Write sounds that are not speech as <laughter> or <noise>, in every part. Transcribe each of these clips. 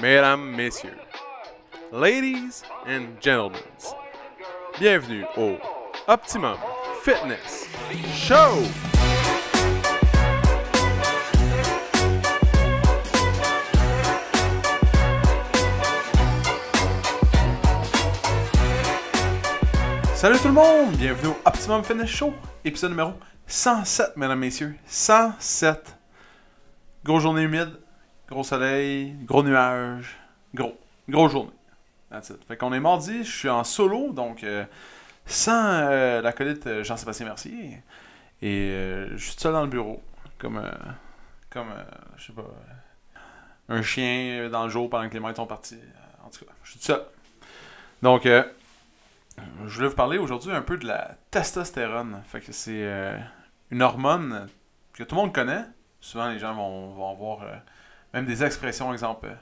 mesdames, messieurs, ladies and gentlemen, bienvenue au Optimum Fitness Show! Salut tout le monde, bienvenue au Optimum Fitness Show, épisode numéro 107, mesdames, messieurs, 107. Grosse journée humide, gros soleil, gros nuages, gros, grosse journée. Fait qu'on est mardi, je suis en solo, donc euh, sans euh, l'acolyte euh, Jean-Sébastien Mercier. Et euh, je suis seul dans le bureau, comme, euh, comme je sais pas, un chien dans le jour pendant que les maîtres sont partis. En tout cas, je suis tout seul. Donc, je voulais vous parler aujourd'hui un peu de la testostérone. Fait que c'est une hormone que tout le monde connaît. Souvent, les gens vont, vont avoir même des expressions, exemple. euh,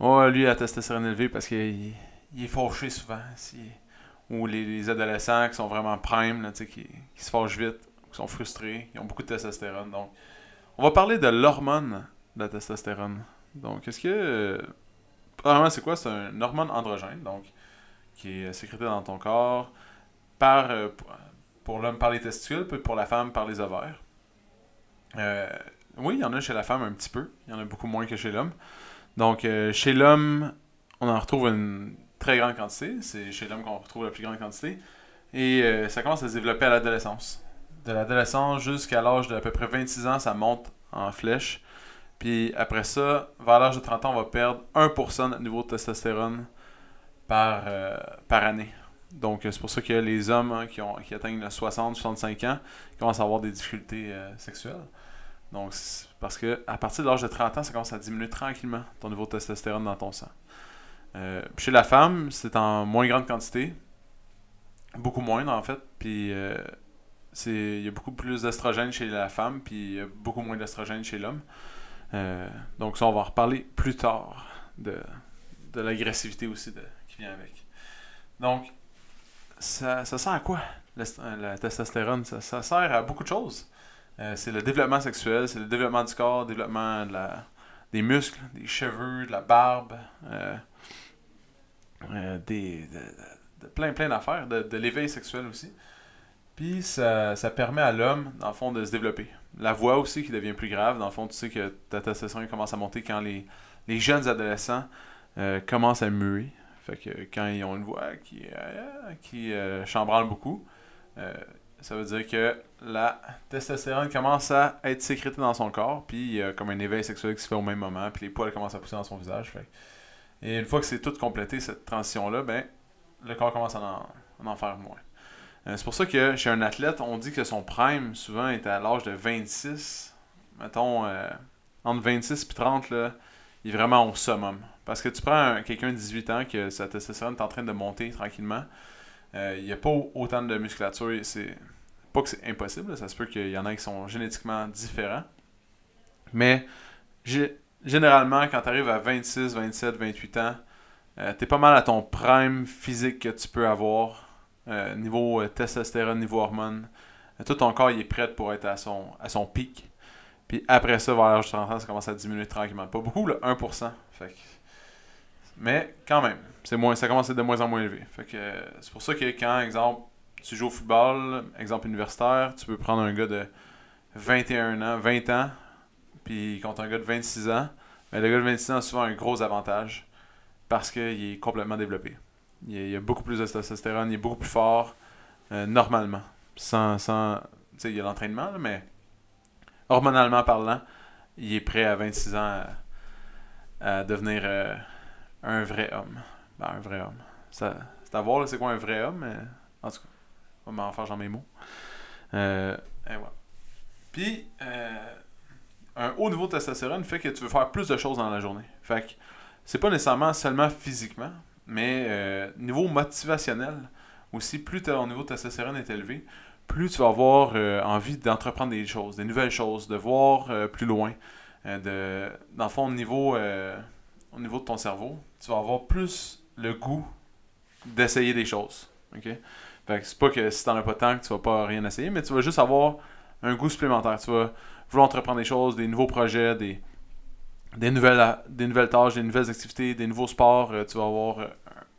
Oh, lui, la testostérone élevée parce qu'il il est fâché souvent. Ou les, les adolescents qui sont vraiment prime, là, qui, qui se fâchent vite, qui sont frustrés, qui ont beaucoup de testostérone. Donc, on va parler de l'hormone de la testostérone. Donc, est-ce que. euh, premièrement, c'est quoi? C'est une hormone androgène, donc, qui est sécrétée dans ton corps par. euh, pour- l'homme par les testicules, puis pour la femme par les ovaires. Euh, oui, il y en a chez la femme un petit peu. Il y en a beaucoup moins que chez l'homme. Donc, euh, chez l'homme, on en retrouve une très grande quantité. C'est chez l'homme qu'on retrouve la plus grande quantité. Et euh, ça commence à se développer à l'adolescence. De l'adolescence jusqu'à l'âge d'à peu près 26 ans, ça monte en flèche. Puis après ça, vers l'âge de 30 ans, on va perdre 1% de niveau de testostérone par, euh, par année. Donc, c'est pour ça que les hommes hein, qui, ont, qui atteignent le 60-65 ans commencent à avoir des difficultés sexuelles. Donc, parce que à partir de l'âge de 30 ans, ça commence à diminuer tranquillement ton niveau de testostérone dans ton sang. Euh, chez la femme, c'est en moins grande quantité. Beaucoup moins, en fait. Puis, euh, il y a beaucoup plus d'estrogène chez la femme, puis il y a beaucoup moins d'estrogène chez l'homme. Euh, donc, ça, on va en reparler plus tard de, de l'agressivité aussi qui vient avec. Donc, ça, ça sert à quoi, la testostérone? Ça sert à beaucoup de choses. Euh, c'est le développement sexuel, c'est le développement du corps, le développement de la, des muscles, des cheveux, de la barbe, euh, euh, des, de, plein plein d'affaires, de, l'éveil sexuel aussi. Puis ça, ça permet à l'homme, dans le fond, de se développer. La voix aussi qui devient plus grave. Dans le fond, tu sais que ta testostérone commence à monter quand les, les jeunes adolescents commencent à muer. Fait que quand ils ont une voix qui, qui chambranle beaucoup, ça veut dire que la testostérone commence à être sécrétée dans son corps, puis il y a comme un éveil sexuel qui se fait au même moment, puis les poils commencent à pousser dans son visage. Et une fois que c'est tout complété, cette transition-là, ben, le corps commence à en, faire moins. Euh, c'est pour ça que chez un athlète, on dit que son prime, souvent, est à l'âge de 26. Mettons, euh, entre 26 et 30, là, il est vraiment au summum. Parce que tu prends un- quelqu'un de 18 ans que sa testostérone est en train de monter tranquillement, il n'y a pas au- autant de musculature. C'est pas que c'est impossible, ça se peut qu'il y en a qui sont génétiquement différents. Mais gé- généralement, quand tu arrives à 26, 27, 28 ans, euh, tu es pas mal à ton prime physique que tu peux avoir. euh, niveau euh, testostérone, niveau hormone. Euh, tout ton corps il est prêt pour être à son, à son pic. Puis après ça, vers l'âge de 30 ans, ça commence à diminuer tranquillement. Pas beaucoup, là, 1%. Fait Mais quand même, c'est moins, ça commence à être de moins en moins élevé. Fait que c'est pour ça que quand, exemple, tu joues au football, exemple universitaire, tu peux prendre un gars de 21 ans, 20 ans, puis contre un gars de 26 ans, mais le gars de 26 ans a souvent un gros avantage parce qu'il est complètement développé. Il a, il a beaucoup plus de testostérone, il est beaucoup plus fort euh, normalement. Sans, sans, tu sais, il y a l'entraînement, mais hormonalement parlant, il est prêt à 26 ans à, à devenir euh, un vrai homme. Ben, un vrai homme. Ça, c'est à voir, c'est quoi un vrai homme, mais en tout cas, on va m'en faire dans mes mots. Euh, et voilà. Puis, euh, un haut niveau de testostérone fait que tu veux faire plus de choses dans la journée. Fait que c'est pas nécessairement seulement physiquement, mais euh, niveau motivationnel aussi, plus ton niveau de testostérone est élevé, plus tu vas avoir envie d'entreprendre des choses, des nouvelles choses, de voir plus loin. de, dans le fond, au niveau, au niveau de ton cerveau, tu vas avoir plus le goût d'essayer des choses. ok? Fait que c'est pas que si t'en as pas tant que tu vas pas rien essayer, mais tu vas juste avoir un goût supplémentaire. Tu vas vouloir entreprendre des choses, des nouveaux projets, des, des nouvelles, des nouvelles tâches, des nouvelles activités, des nouveaux sports. tu vas avoir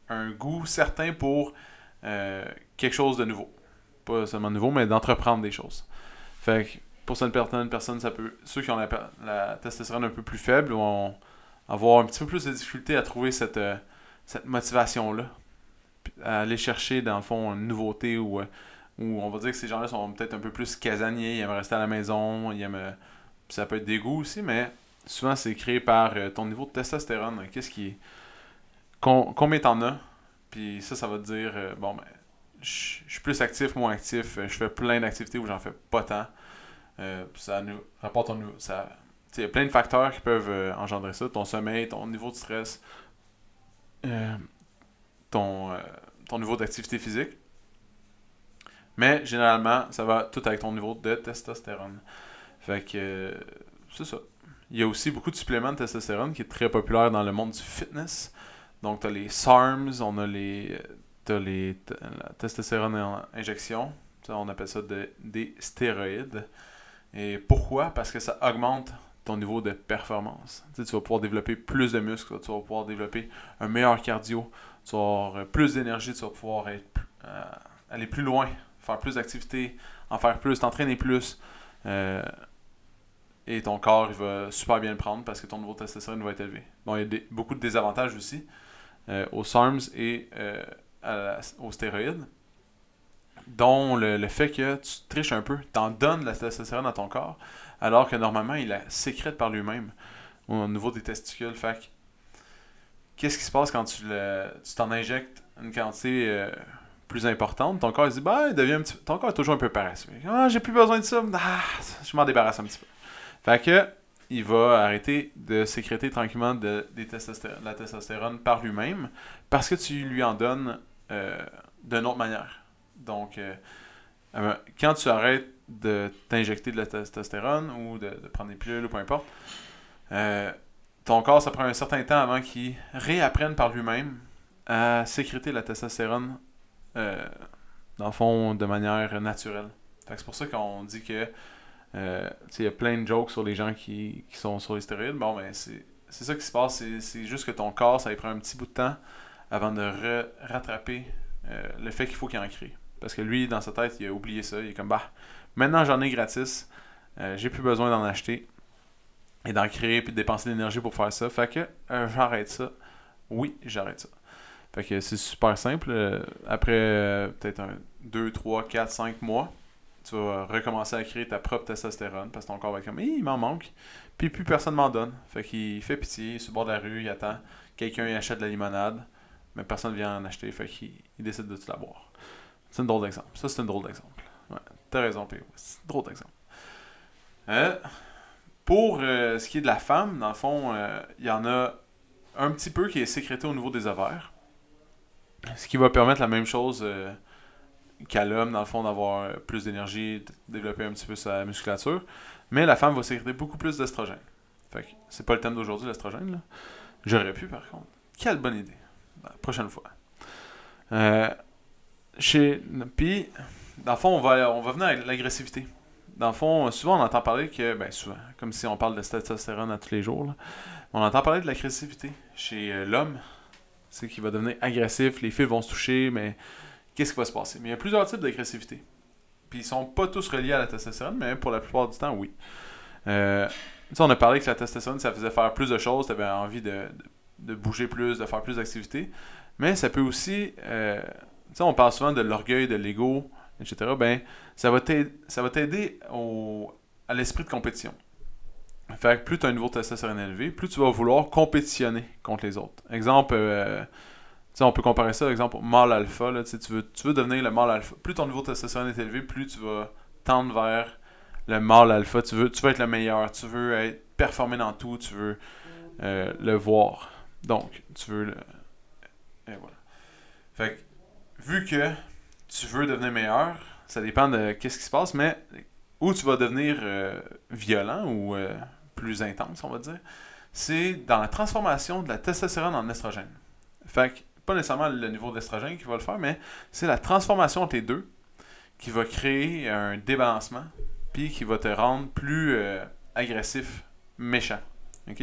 un, goût certain pour quelque chose de nouveau. Pas seulement nouveau, mais d'entreprendre des choses. Fait que pour certaines personnes, ça peut. Ceux qui ont la, testostérone un peu plus faible avoir un petit peu plus de difficulté à trouver cette, cette motivation-là. À aller chercher, dans le fond, une nouveauté ou ou on va dire que ces gens-là sont peut-être un peu plus casaniers, ils aiment rester à la maison, ils aiment. Euh, ça peut être des goûts aussi, mais souvent c'est créé par euh, ton niveau de testostérone. Qu'est-ce qui combien t'en as? Puis ça, ça va te dire euh, bon, ben, je suis plus actif, moins actif, je fais plein d'activités où j'en fais pas tant. ça nous rapporte ça il y a plein de facteurs qui peuvent engendrer ça. Ton sommeil, ton niveau de stress, ton, ton niveau d'activité physique. Mais généralement, ça va tout avec ton niveau de testostérone. Fait que c'est ça. Il y a aussi beaucoup de suppléments de testostérone qui est très populaire dans le monde du fitness. Donc, tu as les SARMs, on a les, as les la testostérone en injection. on appelle ça des stéroïdes. Et pourquoi? Parce que ça augmente ton niveau de performance. tu vas pouvoir développer plus de muscles, tu vas pouvoir développer un meilleur cardio, tu vas avoir plus d'énergie, tu vas pouvoir être, euh, aller plus loin faire plus d'activités, en faire plus, t'entraîner plus. Euh, et ton corps, il va super bien le prendre parce que ton niveau de testostérone va être élevé. Bon, il y a beaucoup de désavantages aussi euh, aux SARMs et euh, aux stéroïdes, dont le, fait que tu triches un peu, tu en donnes la testostérone à ton corps, alors que normalement, il la sécrète par lui-même au niveau des testicules. Fait qu'est-ce qui se passe quand tu t'en injectes une quantité plus importante, ton corps il dit bah il devient un petit ton corps est toujours un peu paresseux. Ah, j'ai plus besoin de ça. Ah, je m'en débarrasse un petit peu. Fait que il va arrêter de sécréter tranquillement de, la testostérone par lui-même parce que tu lui en donnes euh, d'une autre manière. Donc, euh, euh, quand tu arrêtes de t'injecter de la testostérone ou de, prendre des pilules ou peu importe, ton corps, ça prend un certain temps avant qu'il réapprenne par lui-même à sécréter la testostérone euh, dans le fond, de manière naturelle. c'est pour ça qu'on dit que euh, il y a plein de jokes sur les gens qui, sont sur les stéroïdes. Bon, ben, c'est ça qui se passe. C'est juste que ton corps, ça prend un petit bout de temps avant de rattraper euh, le fait qu'il faut qu'il en crée. Parce que lui, dans sa tête, il a oublié ça. Il est comme, bah, maintenant j'en ai gratis. J'ai plus besoin d'en acheter et d'en créer puis de dépenser de l'énergie pour faire ça. Fait que j'arrête ça. Oui, j'arrête ça. Fait que c'est super simple. Euh, après euh, peut-être un 2, 3, 4, 5 mois, tu vas recommencer à créer ta propre testostérone parce que ton corps va être comme il m'en manque. Puis plus personne m'en donne. Fait qu'il fait pitié, il est sur bord de la rue, il attend. Quelqu'un achète de la limonade, mais personne vient en acheter. Fait qu'il décide de tout la boire. C'est un drôle d'exemple. Ça, c'est un drôle d'exemple. Ouais, t'as raison, P.O. C'est drôle d'exemple. Euh, pour ce qui est de la femme, dans le fond, il y en a un petit peu qui est sécrété au niveau des ovaires. Ce qui va permettre la même chose euh, qu'à l'homme, dans le fond, d'avoir euh, plus d'énergie, de développer un petit peu sa musculature. Mais la femme va sécréter beaucoup plus d'estrogène. Fait que c'est pas le thème d'aujourd'hui, l'estrogène. Là. J'aurais pu, par contre. Quelle bonne idée. Prochaine fois. Euh, chez... Puis, dans le fond, on va, on va venir avec l'agressivité. Dans le fond, souvent on entend parler que, ben souvent, comme si on parle de testostérone à tous les jours, on entend parler de l'agressivité chez l'homme, c'est qu'il va devenir agressif, les fils vont se toucher, mais qu'est-ce qui va se passer? Mais il y a plusieurs types d'agressivité. Puis ils sont pas tous reliés à la testostérone, mais pour la plupart du temps, oui. Euh, on a parlé que la testostérone, ça faisait faire plus de choses, tu avais envie de, bouger plus, de faire plus d'activités. Mais ça peut aussi, euh, on parle souvent de l'orgueil, de l'ego, etc. Ben, ça va t'aider à l'esprit de compétition. Fait que plus tu as un niveau de testostérone élevé, plus tu vas vouloir compétitionner contre les autres. Exemple, euh, on peut comparer ça, exemple, au mâle alpha. Tu, veux, tu veux devenir le mâle alpha. Plus ton niveau de testostérone est élevé, plus tu vas tendre vers le mâle alpha. Tu veux, tu veux être le meilleur, tu veux être performer dans tout, tu veux euh, le voir. Donc, tu veux le. Et voilà. Fait que, vu que tu veux devenir meilleur, ça dépend de qu'est-ce qui se passe, mais où tu vas devenir euh, violent ou plus intense, on va dire, c'est dans la transformation de la testostérone en estrogène. Fait que, pas nécessairement le niveau d'estrogène qui va le faire, mais c'est la transformation entre les deux qui va créer un débalancement, puis qui va te rendre plus euh, agressif, méchant.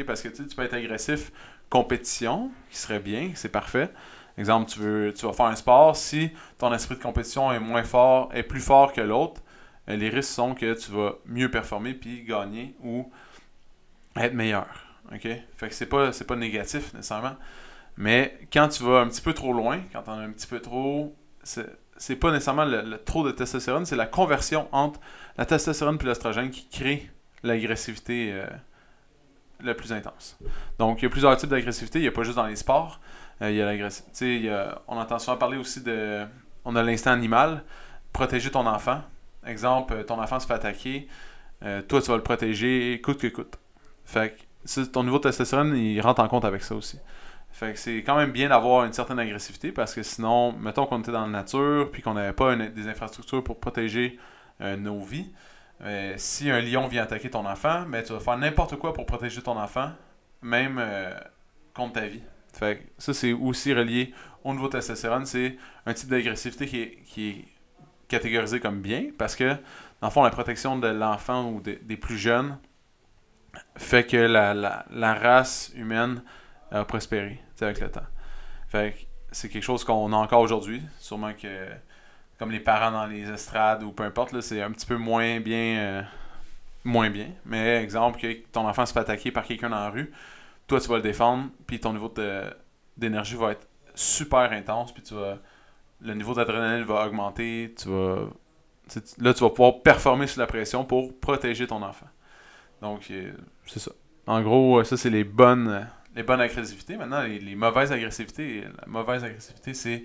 Parce que tu peux être agressif compétition, qui serait bien, c'est parfait. Exemple, tu veux tu vas faire un sport, si ton esprit de compétition est moins fort, est plus fort que l'autre, euh, les risques sont que tu vas mieux performer puis gagner ou être meilleur. OK? Fait que c'est pas, c'est pas négatif nécessairement. Mais quand tu vas un petit peu trop loin, quand en as un petit peu trop, c'est, c'est pas nécessairement le, trop de testostérone, c'est la conversion entre la testostérone et l'oestrogène qui crée l'agressivité euh, la plus intense. Donc, il y a plusieurs types d'agressivité. Il n'y a pas juste dans les sports. Euh, il y a l'agressivité. On entend souvent parler aussi de. On a l'instinct animal. Protéger ton enfant. Exemple, ton enfant se fait attaquer. Euh, toi, tu vas le protéger coûte que coûte. Fait que ton niveau de testostérone, il rentre en compte avec ça aussi. Fait que c'est quand même bien d'avoir une certaine agressivité parce que sinon, mettons qu'on était dans la nature puis qu'on n'avait pas des infrastructures pour protéger euh, nos vies. Euh, si un lion vient attaquer ton enfant, mais ben, tu vas faire n'importe quoi pour protéger ton enfant, même euh, contre ta vie. Fait que ça, c'est aussi relié au niveau testostérone. C'est un type d'agressivité qui est, qui est catégorisé comme bien parce que, dans le fond, la protection de l'enfant ou des plus jeunes fait que la, la race humaine a prospéré avec le temps. Fait c'est quelque chose qu'on a encore aujourd'hui. Sûrement que, comme les parents dans les estrades ou peu importe, c'est un petit peu moins bien. Euh, moins bien. Mais exemple, que ton enfant se fait attaquer par quelqu'un dans la rue, toi tu vas le défendre, puis ton niveau d'énergie va être super intense, puis tu vas. Le niveau d'adrénaline va augmenter, tu vas. Là, tu vas pouvoir performer sous la pression pour protéger ton enfant. Donc, euh, c'est ça. En gros, ça, c'est les bonnes les bonnes agressivités. Maintenant, les, mauvaises agressivités, la mauvaise agressivité, c'est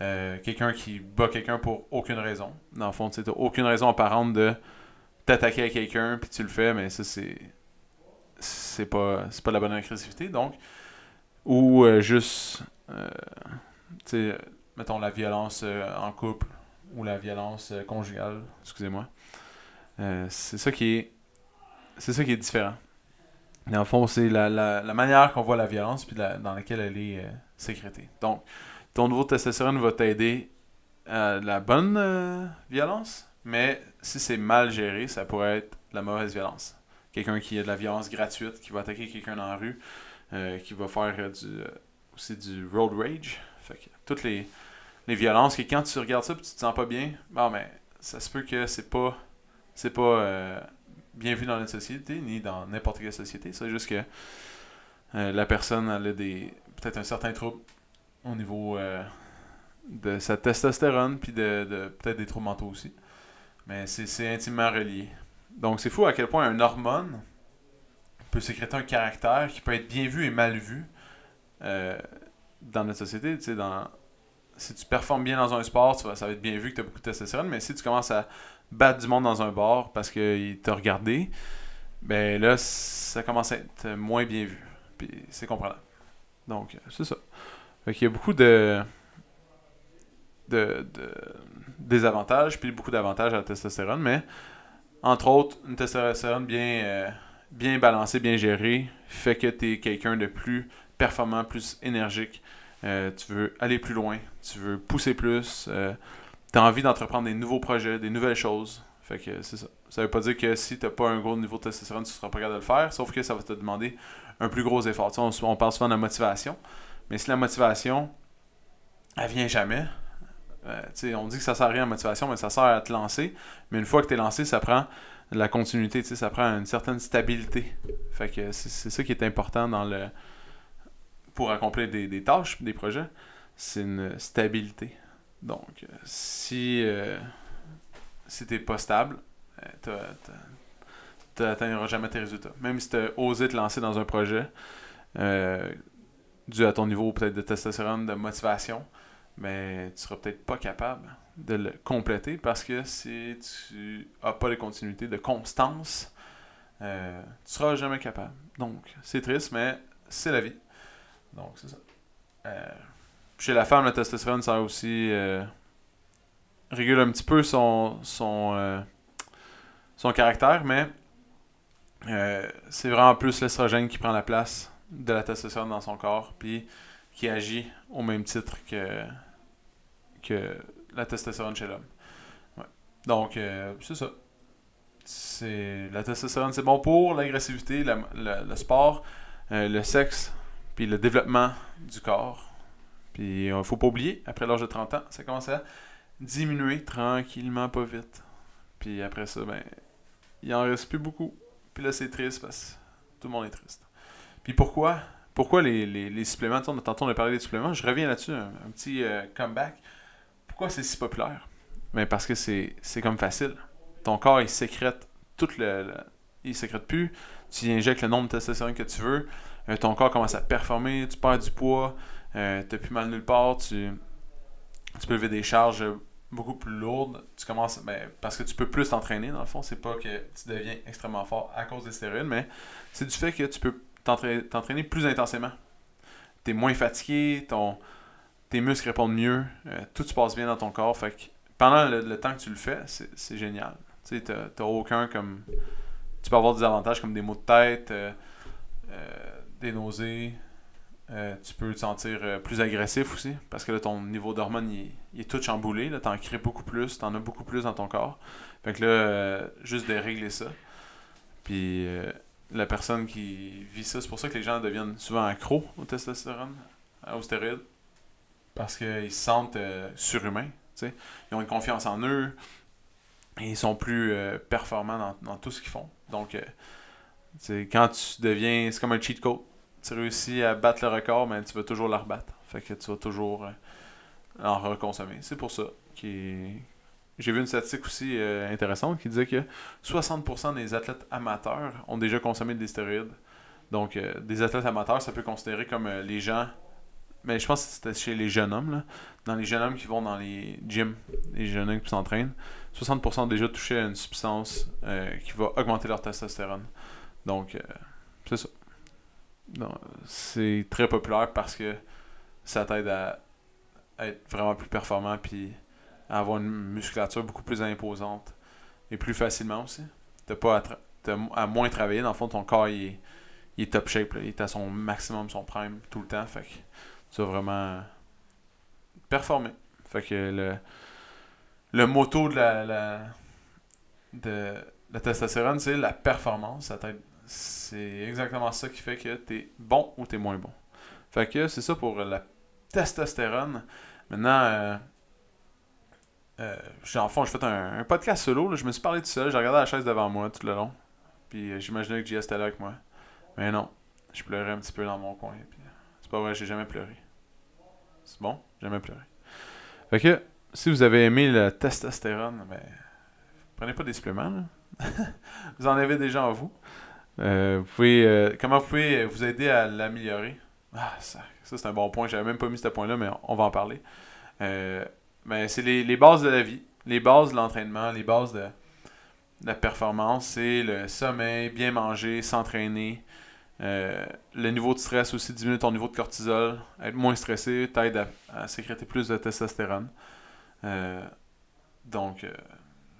euh, quelqu'un qui bat quelqu'un pour aucune raison. Dans le fond, tu n'as aucune raison apparente de t'attaquer à quelqu'un, puis tu le fais, mais ça, c'est c'est pas, pas la bonne agressivité. Donc, ou euh, juste, euh, tu sais, mettons la violence en couple ou la violence conjugale, excusez-moi. c'est ça qui est c'est ça qui est différent. Dans le fond, c'est la, la, manière qu'on voit la violence puis dans laquelle elle est euh, sécrétée. Donc, ton niveau de testostérone va t'aider à la bonne euh, violence, mais si c'est mal géré, ça pourrait être la mauvaise violence. Quelqu'un qui a de la violence gratuite, qui va attaquer quelqu'un dans la rue, euh, qui va faire du, aussi du road rage. Fait toutes les, violences, que quand tu regardes ça et tu te sens pas bien, bon, mais ça se peut que c'est pas c'est pas bien vu dans notre société, ni dans n'importe quelle société. C'est juste que euh, la personne a des peut-être un certain trouble au niveau euh, de sa testostérone, puis de, peut-être des troubles mentaux aussi. Mais c'est intimement relié. Donc c'est fou à quel point un hormone peut sécréter un caractère qui peut être bien vu et mal vu euh, dans notre société. Si tu performes bien dans un sport, ça va être bien vu que tu as beaucoup de testostérone, mais si tu commences à battre du monde dans un bar parce qu'il t'a regardé, ben là, ça commence à être moins bien vu. Puis c'est comprenable. Donc, c'est ça. Fait qu'il y a beaucoup de, de, de désavantages, puis beaucoup d'avantages à la testostérone, mais entre autres, une testostérone bien, euh, bien balancée, bien gérée, fait que tu es quelqu'un de plus performant, plus énergique. Euh, tu veux aller plus loin, tu veux pousser plus. Euh, tu as envie d'entreprendre des nouveaux projets, des nouvelles choses. Fait que c'est ça. Ça veut pas dire que si tu pas un gros niveau de testostérone, tu seras pas capable de le faire, sauf que ça va te demander un plus gros effort. on, parle souvent de la motivation, mais si la motivation, elle vient jamais, euh, on dit que ça sert à rien la motivation, mais ça sert à te lancer. Mais une fois que tu es lancé, ça prend la continuité, ça prend une certaine stabilité. Fait que c'est ça qui est important pour accomplir des, tâches, des projets, c'est une stabilité. Donc, euh, si, euh, tu n'es pas stable, euh, tu n'atteindras jamais tes résultats. Même si tu as osé te lancer dans un projet, dû à ton niveau peut-être de testostérone, de motivation, mais tu seras peut-être pas capable de le compléter parce que si tu n'as pas de continuité, de constance, tu ne seras jamais capable. Donc, c'est triste, mais c'est la vie. Donc, c'est ça. Chez la femme, la testostérone, ça aussi euh, régule un petit peu son, son, euh, son caractère, mais euh, c'est vraiment plus l'estrogène qui prend la place de la testostérone dans son corps, puis qui agit au même titre que, que la testostérone chez l'homme. Donc, c'est ça. C'est, la testostérone, c'est bon pour l'agressivité, le sport. euh, le sexe, puis le développement du corps. Puis il faut pas oublier, après l'âge de 30 ans, ça commence à diminuer tranquillement, pas vite. Puis après ça, ben, il en reste plus beaucoup. Puis là, c'est triste parce que tout le monde est triste. Puis pourquoi Pourquoi les, les, suppléments on a parlé des suppléments. Je reviens là-dessus, un, petit euh, comeback. Pourquoi c'est si populaire? Ben parce que c'est comme facile. Ton corps, il sécrète tout le, il sécrète plus. Tu injectes le nombre de testostérone que tu veux. Euh, ton corps commence à performer. Tu perds du poids. Euh, tu plus mal nulle part. Tu, tu peux lever des charges beaucoup plus lourdes. Tu commences ben, parce que tu peux plus t'entraîner dans le fond. C'est pas que tu deviens extrêmement fort à cause des stéroïdes, mais c'est du fait que tu peux t'entraîner plus intensément. Tu es moins fatigué, ton, tes muscles répondent mieux, euh, tout se passe bien dans ton corps. Fait que pendant le, temps que tu le fais, c'est génial. Tu n'as aucun comme. Tu peux avoir des avantages comme des maux de tête, euh, euh, des nausées, tu peux te sentir plus agressif aussi, parce que là, ton niveau d'hormones, il, est tout chamboulé. Tu en crées beaucoup plus, tu en as beaucoup plus dans ton corps. Fait que là, juste de régler ça. Puis la personne qui vit ça, c'est pour ça que les gens deviennent souvent accros au testostérone, aux stéroïdes, parce qu'ils se sentent surhumains. Ils ont une confiance en eux, et ils sont plus performants dans, dans, tout ce qu'ils font. Donc, quand tu deviens, c'est comme un cheat code tu réussis à battre le record, mais tu vas toujours la rebattre. Fait que tu vas toujours euh, en reconsommer. C'est pour ça que j'ai vu une statistique aussi euh, intéressante qui disait que 60% des athlètes amateurs ont déjà consommé des stéroïdes. Donc, euh, des athlètes amateurs, ça peut considérer comme les gens. Mais je pense que c'était chez les jeunes hommes, là. Dans les jeunes hommes qui vont dans les gyms, les jeunes hommes qui s'entraînent, 60% ont déjà touché à une substance qui va augmenter leur testostérone. Donc, c'est ça c'est très populaire parce que ça t'aide à, être vraiment plus performant puis à avoir une musculature beaucoup plus imposante et plus facilement aussi. T'as pas à, à, moins travailler, dans le fond, ton corps il est, top shape, il est à son maximum, son prime tout le temps. Fait que tu vas vraiment performer. Fait que le, le motto de la, la de la testostérone, c'est la performance. C'est exactement ça qui fait que t'es bon ou t'es moins bon. Fait que c'est ça pour la testostérone. Maintenant, euh, euh, en fond, j'ai fait un, podcast solo. je me suis parlé tout seul. J'ai regardé la chaise devant moi tout le long. Puis euh, j'imaginais que JS était là avec moi. Mais non, je pleurais un petit peu dans mon coin. c'est pas vrai, j'ai jamais pleuré. C'est bon, jamais pleuré. Fait que si vous avez aimé la testostérone, ben, prenez pas des suppléments. <laughs> vous en avez déjà en vous. Euh, vous pouvez, euh, comment vous pouvez vous aider à l'améliorer? Ah, ça, ça c'est un bon point. J'avais même pas mis ce point-là, mais on, va en parler. Euh, ben, c'est les, les, bases de la vie, les bases de l'entraînement, les bases de, la performance. C'est le sommeil, bien manger, s'entraîner. le niveau de stress aussi, diminuer ton niveau de cortisol. Être moins stressé t'aide à, à, sécréter plus de testostérone. donc,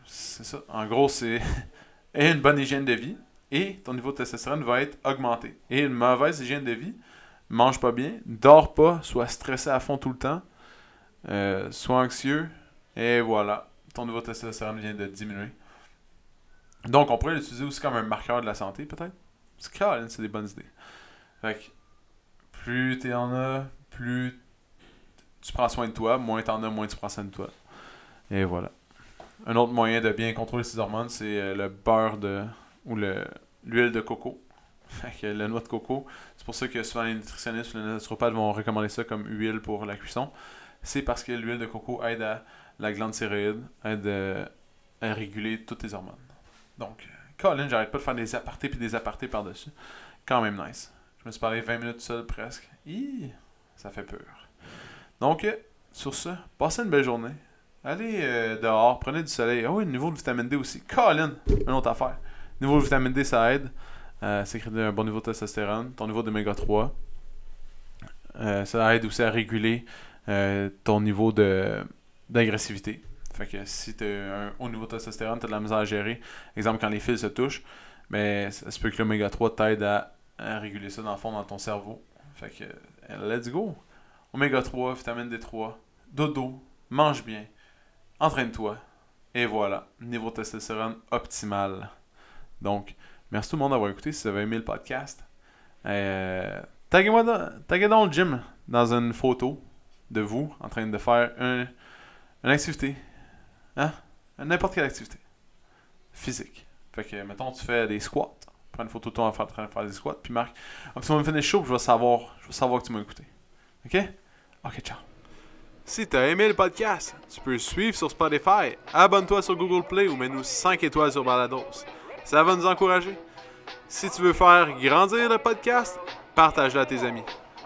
c'est ça. En gros, c'est <laughs> une bonne hygiène de vie et ton niveau de testostérone va être augmenté. Et une mauvaise hygiène de vie, mange pas bien, dors pas, sois stressé à fond tout le temps, euh, sois anxieux, et voilà, ton niveau de testostérone vient de diminuer. Donc, on pourrait l'utiliser aussi comme un marqueur de la santé, peut-être? C'est des bonnes idées. Fait que, plus tu en as, plus tu prends soin de toi, moins en as, moins tu prends soin de toi. Et voilà. Un autre moyen de bien contrôler ces hormones, c'est euh, le beurre de ou l'huile de coco. <laughs> la noix de coco. C'est pour ça que souvent les nutritionnistes ou les naturopathes vont recommander ça comme huile pour la cuisson. C'est parce que l'huile de coco aide à la glande thyroïde, aide euh, à réguler toutes tes hormones. Donc, Colin, j'arrête pas de faire des apartés puis des apartés par-dessus. Quand même nice. Je me suis parlé 20 minutes seul presque. ça fait peur. Donc, euh, sur ce, passez une belle journée. Allez euh, dehors, prenez du soleil. Oh, oui, niveau de vitamine D aussi. Colin, une autre affaire. Niveau de vitamine D, ça aide à sécréter un bon niveau de testostérone, ton niveau d'oméga 3. Euh, ça aide aussi à réguler euh, ton niveau de d'agressivité. Fait que si tu as un haut niveau de testostérone, tu as de la misère à gérer. Exemple, quand les fils se touchent, mais ça se peut que l'oméga 3 t'aide à, réguler ça dans le fond dans ton cerveau. Fait que let's go. Oméga 3, vitamine D3, dodo, mange bien, entraîne-toi. Et voilà, niveau de testostérone optimal. Donc, merci tout le monde d'avoir écouté. Si vous avez aimé le podcast, Euh, taguez-moi dans, taguez dans le gym dans une photo de vous en train de faire un, une activité. Hein? N'importe quelle activité. Physique. Fait que, mettons, tu fais des squats. Prends une photo de toi en train de faire des squats. Puis marque Optimum Finish Show. Je vais savoir, je vais savoir que tu m'as écouté. Ok? Ok, ciao. Si t'as aimé le podcast, tu peux suivre sur Spotify, abonne-toi sur Google Play ou mets-nous 5 étoiles sur Balados. Ça va nous encourager. Si tu veux faire grandir le podcast, partage-le à tes amis.